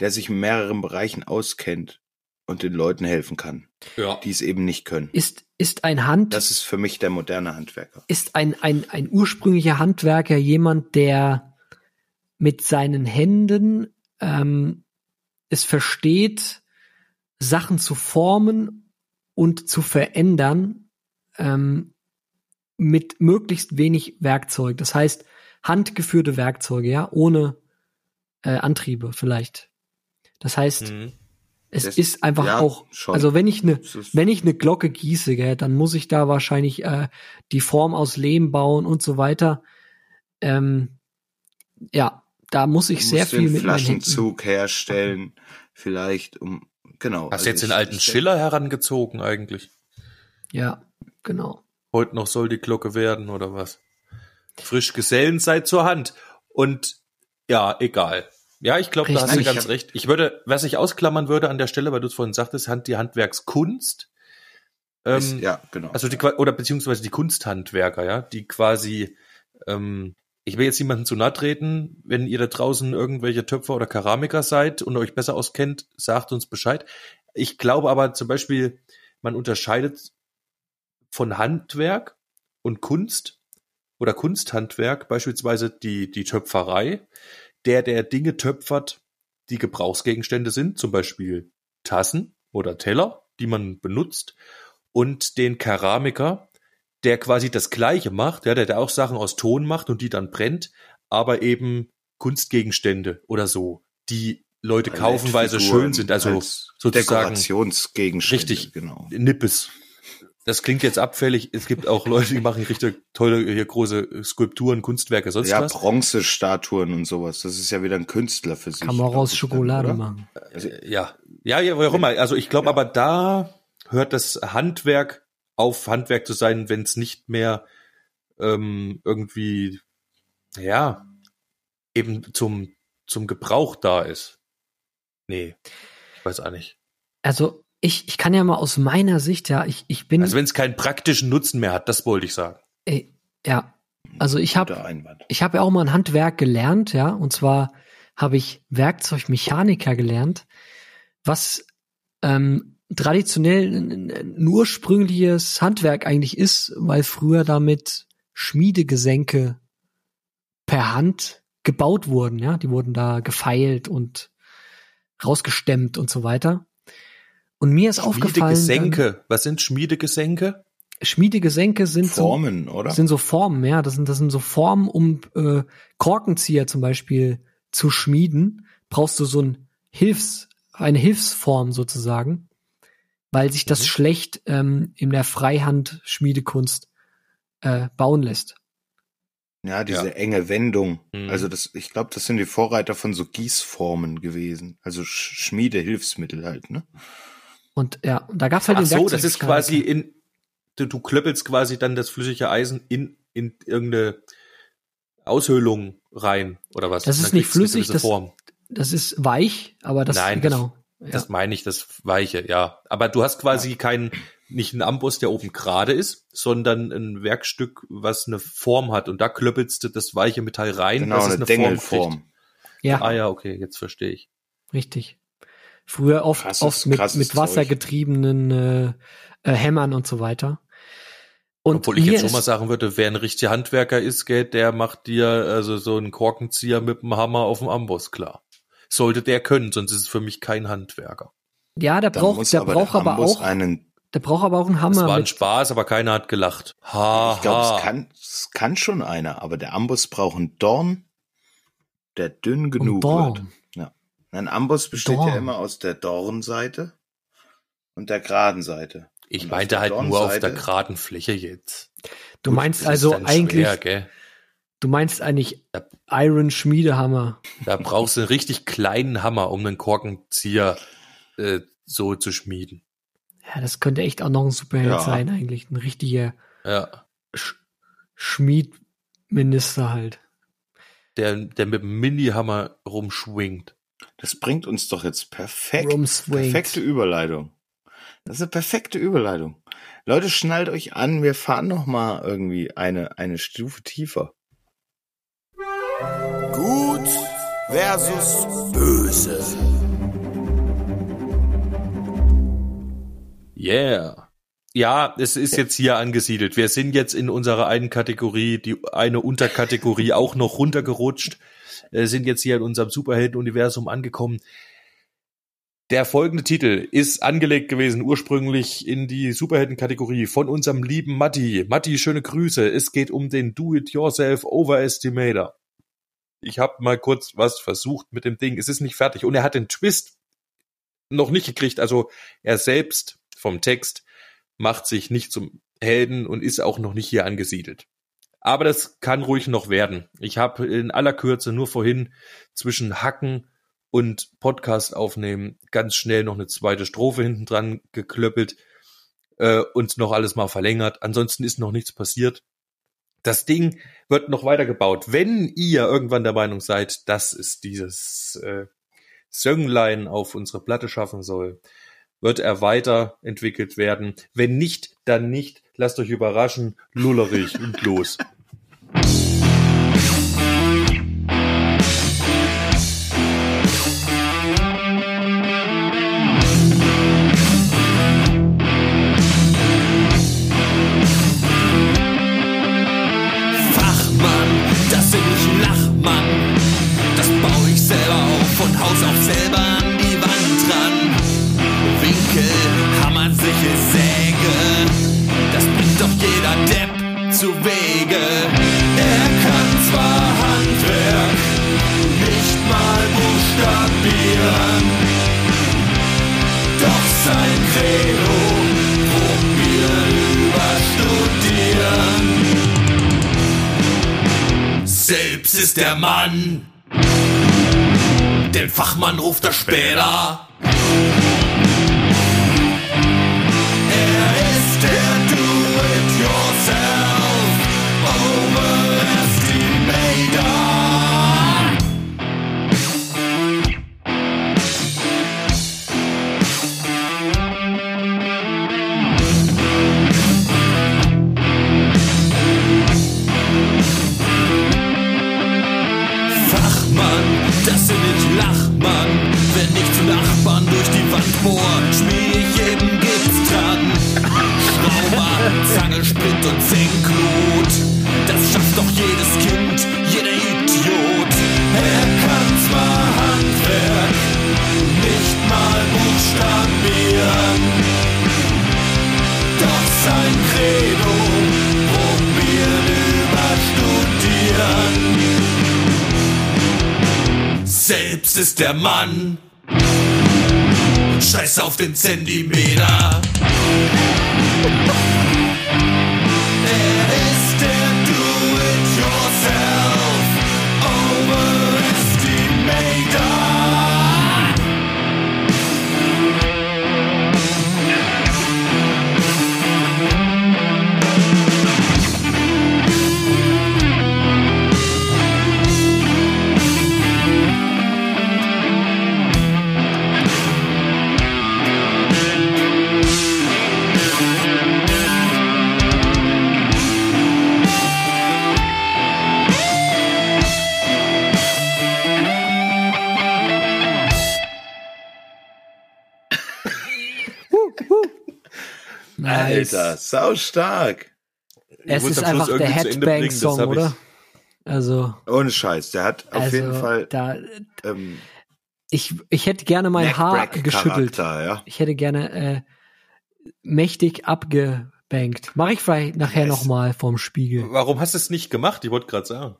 der sich in mehreren Bereichen auskennt und den Leuten helfen kann, ja. die es eben nicht können. Ist, ist ein Hand. Das ist für mich der moderne Handwerker. Ist ein, ein, ein ursprünglicher Handwerker jemand, der mit seinen Händen ähm, es versteht, Sachen zu formen und zu verändern ähm, mit möglichst wenig Werkzeug. Das heißt, handgeführte Werkzeuge, ja, ohne äh, Antriebe vielleicht. Das heißt, mhm. Es Das- ist einfach ja, auch, schon. also wenn ich eine, wenn ich eine Glocke gieße, gell, dann muss ich da wahrscheinlich äh, die Form aus Lehm bauen und so weiter. Ähm, ja, da muss ich Du sehr musst viel den mit meinen Händen. Flaschenzug herstellen, vielleicht um, genau. Hast also du jetzt den alten Schiller herangezogen eigentlich? Ja, genau. Heute noch soll die Glocke werden oder was? Frisch Gesellen seid zur Hand. Und ja, egal. Ja, ich glaube, da hast du ganz recht. Ich würde, was ich ausklammern würde an der Stelle, weil du es vorhin sagtest, Hand, die Handwerkskunst. Ist, Ähm, ja, genau. Also die oder beziehungsweise die Kunsthandwerker, ja, die quasi, ähm, ich will jetzt niemanden zu nahe treten, wenn ihr da draußen irgendwelche Töpfer oder Keramiker seid und euch besser auskennt, sagt uns Bescheid. Ich glaube aber zum Beispiel, man unterscheidet von Handwerk und Kunst oder Kunsthandwerk, beispielsweise die, die Töpferei, der, der Dinge töpfert, die Gebrauchsgegenstände sind, zum Beispiel Tassen oder Teller, die man benutzt, und den Keramiker, der quasi das Gleiche macht, ja, der, der auch Sachen aus Ton macht und die dann brennt, aber eben Kunstgegenstände oder so, die Leute kaufen, weil sie schön sind, also als sozusagen Dekorationsgegenstände. Richtig. Genau. Nippes. Das klingt jetzt abfällig. Es gibt auch Leute, die machen richtig tolle, hier große Skulpturen, Kunstwerke, sonst Ja, was. Bronzestatuen und sowas. Das ist ja wieder ein Künstler für sich. Kann man auch aus Schokolade oder? machen. Also, Ja, ja, ja, warum? Also ich glaube aber da hört das Handwerk auf Handwerk zu sein, wenn es nicht mehr ähm, irgendwie, ja, eben zum, zum Gebrauch da ist. Nee, ich weiß auch nicht. Also ich, ich kann ja mal aus meiner Sicht, ja, ich, ich bin, Also wenn es keinen praktischen Nutzen mehr hat, das wollte ich sagen. ey, ja, also ich habe ich habe ja auch mal ein Handwerk gelernt, ja, und zwar habe ich Werkzeugmechaniker gelernt, was ähm, traditionell ein, ein ursprüngliches Handwerk eigentlich ist, weil früher damit Schmiedegesenke per Hand gebaut wurden, ja, die wurden da gefeilt und rausgestemmt und so weiter. Und mir ist aufgefallen, Schmiedegesenke. Was sind Schmiedegesenke? Schmiedegesenke sind so Formen, oder? das sind so Formen, ja. Das sind, das sind so Formen, um äh, Korkenzieher zum Beispiel zu schmieden, brauchst du so ein Hilfs, eine Hilfsform sozusagen, weil sich das Mhm. schlecht ähm, in der Freihand-Schmiedekunst äh, bauen lässt. Ja, diese Ja. enge Wendung. Mhm. Also das, ich glaube, das sind die Vorreiter von so Gießformen gewesen. Also Sch Schmiedehilfsmittel halt, ne? Und ja, und da gab's halt Ach den so, das ist quasi in, du, du klöppelst quasi dann das flüssige Eisen in, in irgendeine Aushöhlung rein, oder was? Das ist nicht flüssig, das- Form. Das ist weich, aber das Nein, das- genau. Das meine ich, das Weiche, ja. Aber du hast quasi keinen, nicht einen Amboss, der oben gerade ist, sondern ein Werkstück, was eine Form hat. Und da klöppelst du das weiche Metall rein, Genau, dass es eine eine Form kriegt. ja. Ah ja, okay, jetzt verstehe ich. Richtig. Früher oft, Krasses- oft mit, mit Zeug. wassergetriebenen äh, äh, Hämmern und so weiter. Und Obwohl ich jetzt schon mal sagen würde, wer ein richtiger Handwerker ist, gell, der macht dir also so einen Korkenzieher mit dem Hammer auf dem Amboss klar. Sollte der können, sonst ist es für mich kein Handwerker. ja, der Da braucht, der aber braucht der aber auch, einen, der braucht aber auch einen Hammer. war ein mit, Spaß, aber keiner hat gelacht. Ha, ich glaube, es kann, es kann schon einer, aber der Amboss braucht einen Dorn, der dünn genug wird. Ein Amboss besteht Dorn. ja immer aus der Dornseite und der geraden Seite. Ich Und meinte halt nur auf der geraden Fläche jetzt. Du Gut, meinst also eigentlich, Schwer, gell? du meinst eigentlich. Iron Schmiedehammer. Da brauchst du einen richtig kleinen Hammer, um einen Korkenzieher äh, so zu schmieden. Ja, das könnte echt auch noch ein Superheld Ja. sein eigentlich, ein richtiger Ja. Sch Schmiedminister halt. Der, der mit dem Mini-Hammer rumschwingt. Das bringt uns doch jetzt perfekt. Perfekte Überleitung. Das ist eine perfekte Überleitung. Leute, schnallt euch an, wir fahren noch mal irgendwie eine, eine Stufe tiefer. Gut versus böse. Yeah. Ja, es ist jetzt hier angesiedelt. Wir sind jetzt in unserer einen Kategorie, die eine Unterkategorie auch noch runtergerutscht, äh, sind jetzt hier in unserem Superhelden-Universum angekommen. Der folgende Titel ist angelegt gewesen ursprünglich in die Superhelden-Kategorie von unserem lieben Matti. Matti, schöne Grüße. Es geht um den Do-It-Yourself Overestimator. Ich habe mal kurz was versucht mit dem Ding. Es ist nicht fertig und er hat den Twist noch nicht gekriegt. Also er selbst vom Text macht sich nicht zum Helden und ist auch noch nicht hier angesiedelt. Aber das kann ruhig noch werden. Ich habe in aller Kürze nur vorhin zwischen Hacken und Podcast aufnehmen ganz schnell noch eine zweite Strophe hinten dran geklöppelt äh, und noch alles mal verlängert. Ansonsten ist noch nichts passiert. Das Ding wird noch weitergebaut. Wenn ihr irgendwann der Meinung seid, dass es dieses äh, Sönglein auf unsere Platte schaffen soll, wird er weiterentwickelt werden. Wenn nicht, dann nicht. Lasst euch überraschen. Lullerich und los. Ist der Mann. Den Fachmann ruft er später. Bohr, schmier ich jedem Gips dran. Schrauber, Zange, Sprint und Senklot. Das schafft doch jedes Kind, jeder Idiot. Er kann zwar Handwerk, nicht mal buchstabieren. Doch sein Credo, probieren, überstudieren. Selbst ist der Mann. Scheiß auf den Zentimeter. Alter, sau stark. Es ist einfach der Headbang-Song, oder? Also, Ohne Scheiß, der hat auf also jeden Fall da, ähm, ich, ich hätte gerne mein Haar geschüttelt. Ja. Ich hätte gerne äh, mächtig abgebankt. Mache ich vielleicht nachher Yes. nochmal vorm Spiegel. Warum hast du es nicht gemacht? Ich wollte gerade sagen.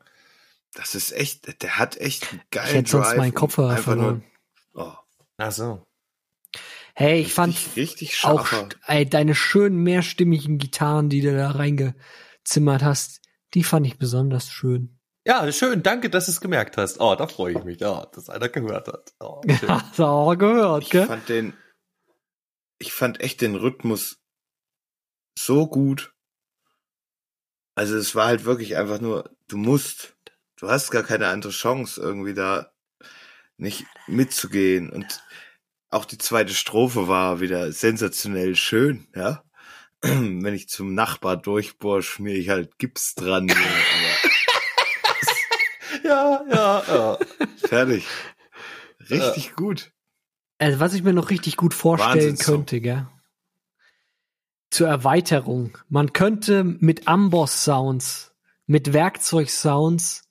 Das ist echt, der hat echt einen geilen Ich hätte sonst Drive meinen Kopfhörer verloren. Nur, oh, Ach so. Hey, ich fand richtig, richtig auch scharfer. st- ey, deine schönen mehrstimmigen Gitarren, die du da reingezimmert hast, die fand ich besonders schön. Ja, schön. Danke, dass du es gemerkt hast. Oh, da freue ich mich. Ja, dass einer gehört hat. Oh, schön. Hast du auch gehört, Ich gell? fand den, ich fand echt den Rhythmus so gut. Also es war halt wirklich einfach nur, du musst, du hast gar keine andere Chance, irgendwie da nicht mitzugehen. Und auch die zweite Strophe war wieder sensationell schön, ja. Wenn ich zum Nachbar durchbohr, schmier ich halt Gips dran. ja, ja, ja, ja. fertig. Richtig gut. Also, was ich mir noch richtig gut vorstellen könnte, gell? Zur Erweiterung. Man könnte mit Amboss-Sounds, mit Werkzeug-Sounds,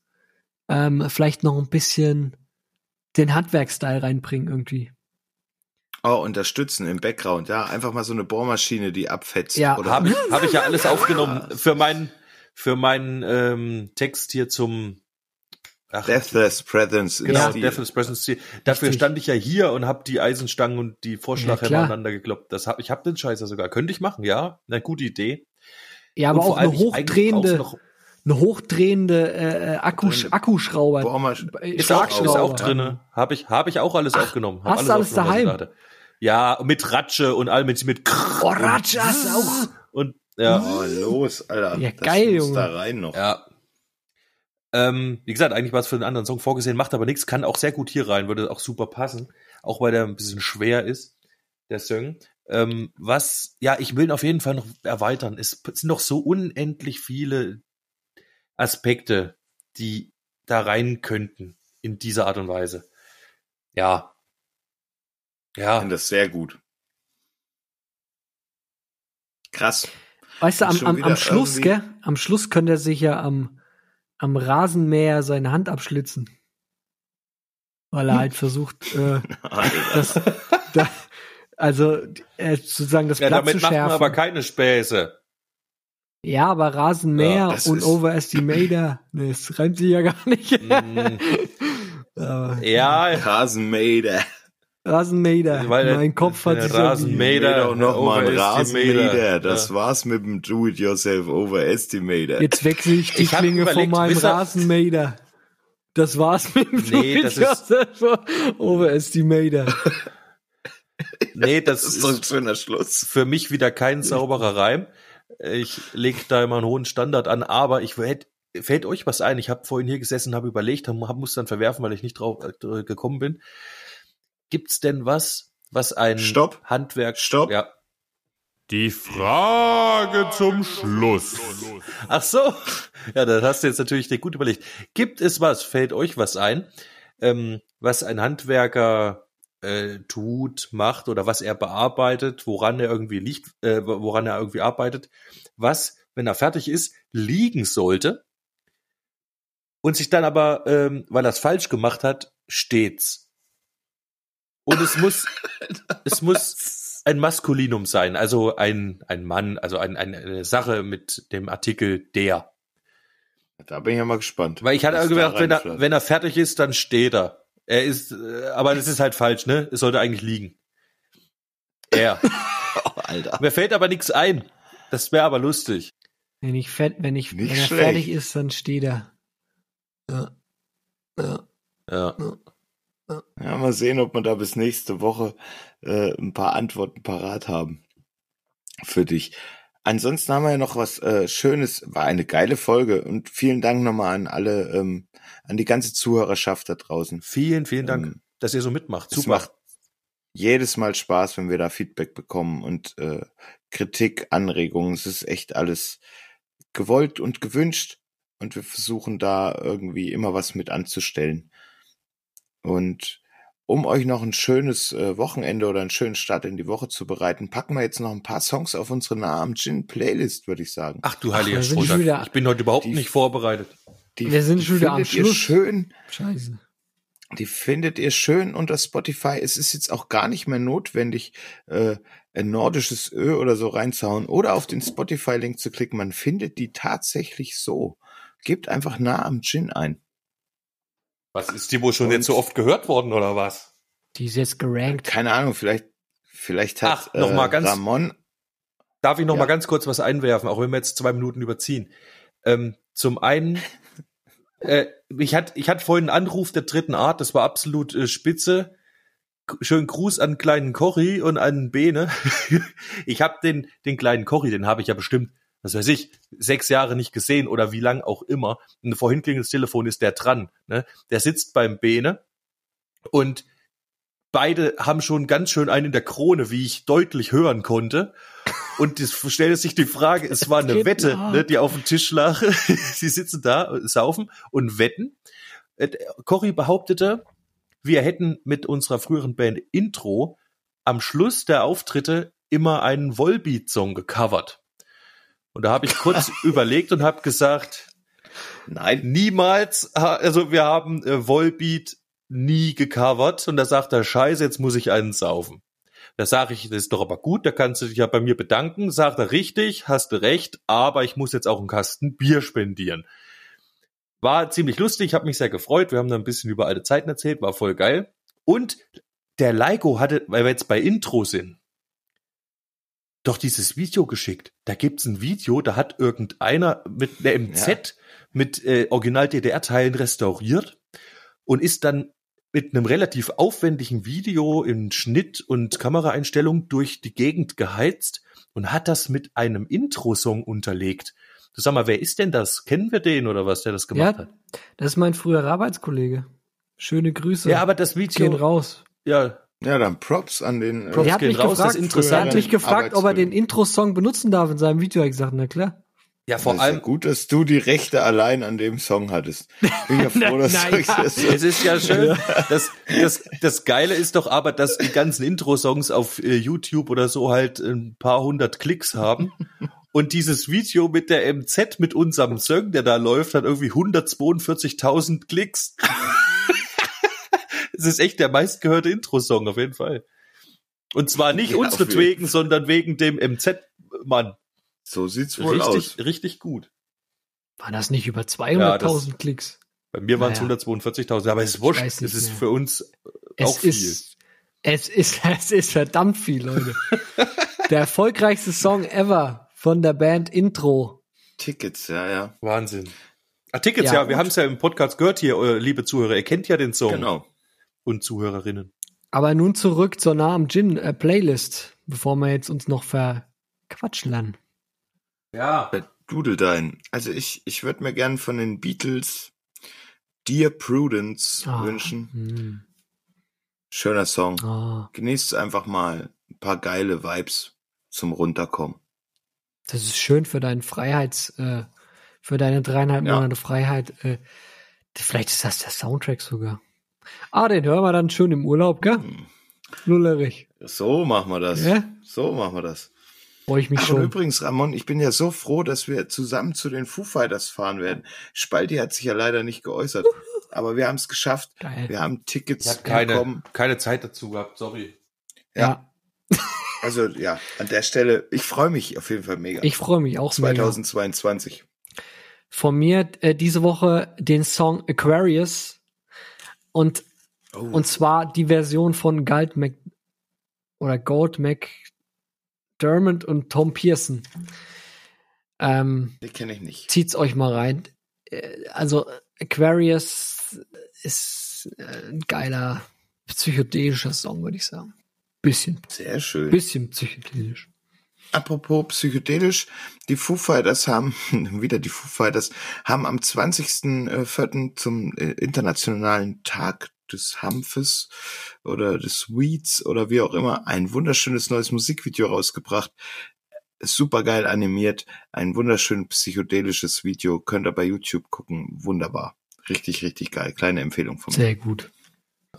ähm, vielleicht noch ein bisschen den Handwerkstyle reinbringen irgendwie. Oh, unterstützen im Background, ja. Einfach mal so eine Bohrmaschine, die abfetzt. Ja. oder Habe ich, hab ich ja alles aufgenommen für meinen für meinen ähm, Text hier zum Ach, Deathless Presence Genau, Steel. Deathless Presence Steel. Dafür Richtig. stand ich ja hier und habe die Eisenstangen und die Vorschlaghammer klar. aneinander gekloppt. Das hab, ich habe den Scheißer sogar. Könnte ich machen, ja. Eine gute Idee. Ja, aber auch eine hochdrehende, eine hochdrehende äh, äh, Akkusch Akkuschrauber. Boah, Äh, Ist auch, ist auch drinne. Habe ich, hab ich auch alles aufgenommen. Hab hast du alles was ich daheim? hatte. Ja, mit Ratsche und all mit, mit Oh, Ratsche hast du auch. und ja. oh, los, Alter. Ja, das geil, muss Junge. da rein noch. Ja. Ähm, wie gesagt, eigentlich war es für einen anderen Song vorgesehen, macht aber nichts, kann auch sehr gut hier rein, würde auch super passen, auch weil der ein bisschen schwer ist, der Song. Ähm, was, ja, ich will ihn auf jeden Fall noch erweitern. Es sind noch so unendlich viele Aspekte, die da rein könnten in dieser Art und Weise. Ja. Ich Ja. finde das sehr gut. Krass. Weißt du, am, am, am Schluss, irgendwie- gell? Am Schluss könnte er sich ja am, am Rasenmäher seine Hand abschlitzen. Weil er halt versucht, äh, das, da, also äh, sozusagen das ja Blatt damit zu macht man schärfen. aber keine Späße. ja, aber Rasenmäher Ja, und ist- Overestimator, ne, das reimt sich ja gar nicht. Mm, aber, ja, Rasenmäher. Rasenmäher, Weil mein Kopf hat sich ja wie- Rasenmäher- Mäder, noch mal ein. Rasenmäher. Das Ja. war's mit dem Do-it-yourself Overestimator. Jetzt wechsle ich die Ich Klinge von überlegt, meinem wisst ihr- Rasenmäher. Das war's mit dem Nee, das ist- Do-it-yourself Overestimator. nee, das, Das ist ist, doch ein schöner Schluss. für mich wieder kein sauberer Reim. Ich leg da immer einen hohen Standard an, aber ich hätte fällt euch was ein? Ich habe vorhin hier gesessen, habe überlegt, hab, hab- muss dann verwerfen, weil ich nicht drauf äh, gekommen bin. Gibt's denn was, was ein Stopp. Handwerk? Stopp. Ja. Die Frage zum Schluss. Ach so. Ja, das hast du jetzt natürlich dir gut überlegt. Gibt es was? Fällt euch was ein, ähm, was ein Handwerker äh, tut, macht oder was er bearbeitet, woran er irgendwie liegt, äh, woran er irgendwie arbeitet, was, wenn er fertig ist, liegen sollte und sich dann aber, ähm, weil er es falsch gemacht hat, stets. Und es muss, es muss ein Maskulinum sein, also ein, ein Mann, also ein, ein, eine Sache mit dem Artikel der. Da bin ich ja mal gespannt. Weil ich hatte gedacht, wenn er, wenn er fertig ist, dann steht er. Er ist, äh, aber das ist halt falsch, ne? Es sollte eigentlich liegen. Er. Oh, Alter. Mir fällt aber nichts ein. Das wäre aber lustig. Wenn ich fett, wenn ich, Nicht wenn er schlecht. fertig ist, dann steht er. Ja. Ja. Ja. Ja, mal sehen, ob wir da bis nächste Woche äh, ein paar Antworten parat haben für dich. Ansonsten haben wir ja noch was äh, Schönes. War eine geile Folge und vielen Dank nochmal an alle, ähm, an die ganze Zuhörerschaft da draußen. Vielen, vielen Dank, Ähm, dass ihr so mitmacht. Es Super. macht jedes Mal Spaß, wenn wir da Feedback bekommen und äh, Kritik, Anregungen. Es ist echt alles gewollt und gewünscht und wir versuchen da irgendwie immer was mit anzustellen. Und um euch noch ein schönes äh, Wochenende oder einen schönen Start in die Woche zu bereiten, packen wir jetzt noch ein paar Songs auf unsere Namen Gin Playlist, würde ich sagen. Ach du heiliger schon wieder- Ich bin heute überhaupt Die- nicht vorbereitet. Die, Wir sind die schon wieder am findet ihr Schluss. schön Scheiße. Die findet ihr schön unter Spotify. Es ist jetzt auch gar nicht mehr notwendig, äh, ein nordisches Ö oder so reinzuhauen oder auf den Spotify-Link zu klicken. Man findet die tatsächlich so. Gebt einfach nah am Gin ein. Was ist Timo schon Und- jetzt so oft gehört worden oder was? Die ist jetzt gerankt. Keine Ahnung, vielleicht, vielleicht hat Ach, noch mal ganz- Ramon. Darf ich noch Ja. mal ganz kurz was einwerfen, auch wenn wir jetzt zwei Minuten überziehen? Ähm, zum einen, äh, ich hatte ich hatte vorhin einen Anruf der dritten Art, das war absolut äh, spitze. K- Schönen Gruß an kleinen Cory und an Bene. ich habe den den kleinen Cory, den habe ich ja bestimmt, was weiß ich, sechs Jahre nicht gesehen oder wie lang auch immer. Und vorhin klingelt das Telefon, ist der dran. Ne? Der sitzt beim Bene und beide haben schon ganz schön einen in der Krone, wie ich deutlich hören konnte. Und es stellte sich die Frage, es war eine Wette, ne, die auf dem Tisch lag. Sie sitzen da, saufen und wetten. Äh, Cory behauptete, wir hätten mit unserer früheren Band Intro am Schluss der Auftritte immer einen Volbeat-Song gecovert. Und da habe ich kurz überlegt und habe gesagt, Nein. niemals, also wir haben äh, Volbeat nie gecovert und da sagt er, scheiße, jetzt muss ich einen saufen. Da sage ich, das ist doch aber gut, da kannst du dich ja bei mir bedanken. Sagt er, richtig, hast du recht, aber ich muss jetzt auch einen Kasten Bier spendieren. War ziemlich lustig, habe mich sehr gefreut. Wir haben da ein bisschen über alte Zeiten erzählt, war voll geil. Und der Leiko hatte, weil wir jetzt bei Intro sind, doch dieses Video geschickt. Da gibt's ein Video, da hat irgendeiner mit einer MZ mit äh, Original-DDR-Teilen restauriert und ist dann mit einem relativ aufwendigen Video in Schnitt und Kameraeinstellung durch die Gegend geheizt und hat das mit einem Intro-Song unterlegt. Du sag mal, wer ist denn das? Kennen wir den oder was, der das gemacht Ja, hat? das ist mein früherer Arbeitskollege. Schöne Grüße. Ja, aber das gehen Video, raus. ja, Ja, dann Props an den. äh, Props Der hat gehen mich raus, das gefragt, ist interessant. er hat mich gefragt, ob er den. Intro-Song benutzen darf in seinem Video. Ich gesagt, na klar. ja, vor das ist ja allem, gut, dass du die Rechte allein an dem Song hattest. Bin ja froh, dass Na, du euch ja. das Es ist ja schön. Das, das, das Geile ist doch aber, dass die ganzen Intro-Songs auf äh, YouTube oder so halt ein paar hundert Klicks haben. Und dieses Video mit der MZ mit unserem Song, der da läuft, hat irgendwie 142.000 Klicks. Es ist echt der meistgehörte Intro-Song auf jeden Fall. Und zwar nicht Ja, auf unseretwegen, sondern wegen dem MZ-Mann. So sieht's wohl Richtig, aus. richtig gut. War das nicht über Ja, 200.000 Klicks? Bei mir waren es Naja. 142.000, aber es ist wurscht. Es ist mehr. für uns Es auch viel. ist, es ist, es ist verdammt viel, Leute. Der erfolgreichste Song ever von der Band Intro. Tickets, ja, ja. Wahnsinn. Ah, Tickets, Ja, ja, wir haben es ja im Podcast gehört hier, äh, liebe Zuhörer. Ihr kennt ja den Song Genau. Und Zuhörerinnen. Aber nun zurück zur Nah am Gin äh, Playlist, bevor wir jetzt uns noch verquatschen lernen. Ja. Bei Dudeldein. Also ich, ich würde mir gern von den Beatles Dear Prudence Ah, wünschen. hm, Schöner Song. ah, Genießt einfach mal ein paar geile Vibes zum Runterkommen. das ist schön für deinen Freiheits, äh, für deine dreieinhalb Ja. Monate Freiheit. Äh, vielleicht ist das der Soundtrack sogar. Ah, den hören wir dann schön im Urlaub, gell? Hm. Lullerich. So machen wir das. Ja? So machen wir das. Freue ich mich Ach, und schon. übrigens, Ramon, ich bin ja so froh, dass wir zusammen zu den Foo Fighters fahren werden. Spalti hat sich ja leider nicht geäußert, aber wir haben es geschafft. Geil. Wir haben Tickets Ich habe keine, bekommen. keine Zeit dazu gehabt, sorry. Ja. Also ja, an der Stelle, ich freue mich auf jeden Fall mega. Ich freue mich auch mega. 2022. Von mir äh, diese Woche den Song Aquarius und Oh, und zwar die Version von Gold Mac oder Gold McDermott und Tom Pearson. Ähm, die kenne ich nicht. zieht's euch mal rein. Äh, Also Aquarius ist äh, ein geiler psychedelischer Song, würde ich sagen. Bisschen, Sehr schön. bisschen psychedelisch. Apropos psychedelisch, die Foo Fighters haben, wieder die Foo Fighters, haben am 20.04. zum äh, internationalen Tag des Hanfes oder des Weeds oder wie auch immer ein wunderschönes neues Musikvideo rausgebracht. Super geil animiert, ein wunderschön psychedelisches Video, könnt ihr bei YouTube gucken, wunderbar. Richtig, richtig geil. Kleine Empfehlung von mir. Sehr gut.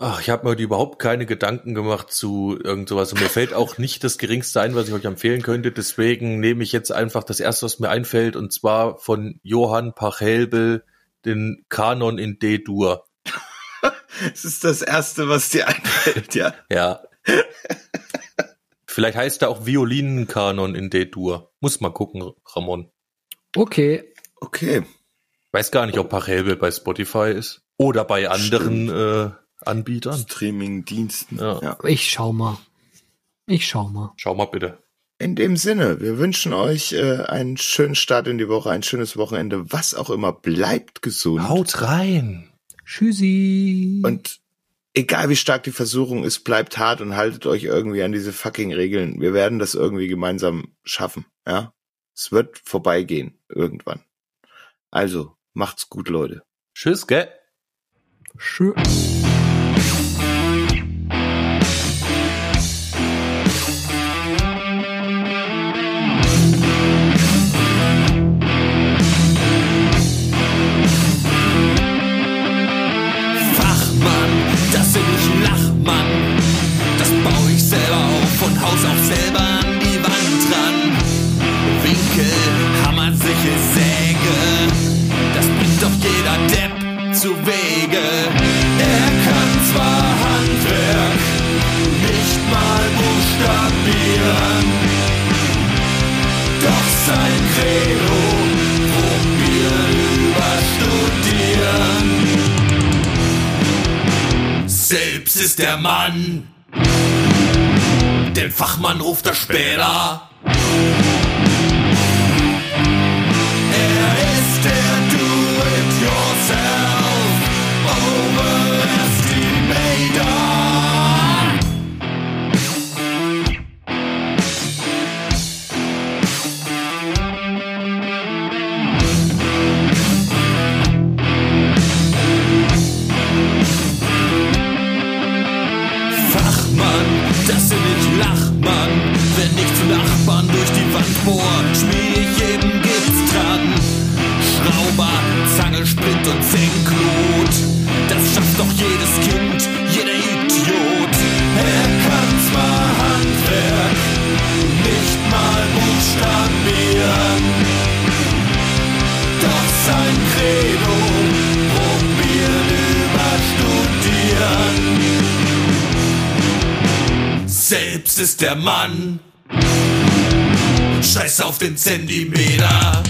Ach, ich habe mir heute überhaupt keine Gedanken gemacht zu irgend sowas. Und mir fällt auch nicht das Geringste ein, was ich euch empfehlen könnte. Deswegen nehme ich jetzt einfach das erste, was mir einfällt, und zwar von Johann Pachelbel den Kanon in D-Dur. Das ist das Erste, was dir einfällt, ja. Ja. Vielleicht heißt er auch Violinenkanon in D-Dur. Muss mal gucken, Ramon. Okay, Okay. Weiß gar nicht, ob Pachelbel bei Spotify ist. Oder bei anderen äh, Anbietern. Streaming-Diensten. Ja. ja. ich schau mal. Ich schau mal. Schau mal bitte. In dem Sinne, wir wünschen euch äh, einen schönen Start in die Woche, ein schönes Wochenende, was auch immer. Bleibt gesund. Haut rein. Tschüssi. Und egal wie stark die Versuchung ist, bleibt hart und haltet euch irgendwie an diese fucking Regeln. Wir werden das irgendwie gemeinsam schaffen. Ja, es wird vorbeigehen irgendwann. Also macht's gut, Leute. Tschüss, gell? Schön. Selbst ist der Mann, den Fachmann ruft er später. Der Mann. Scheiß auf den Zentimeter.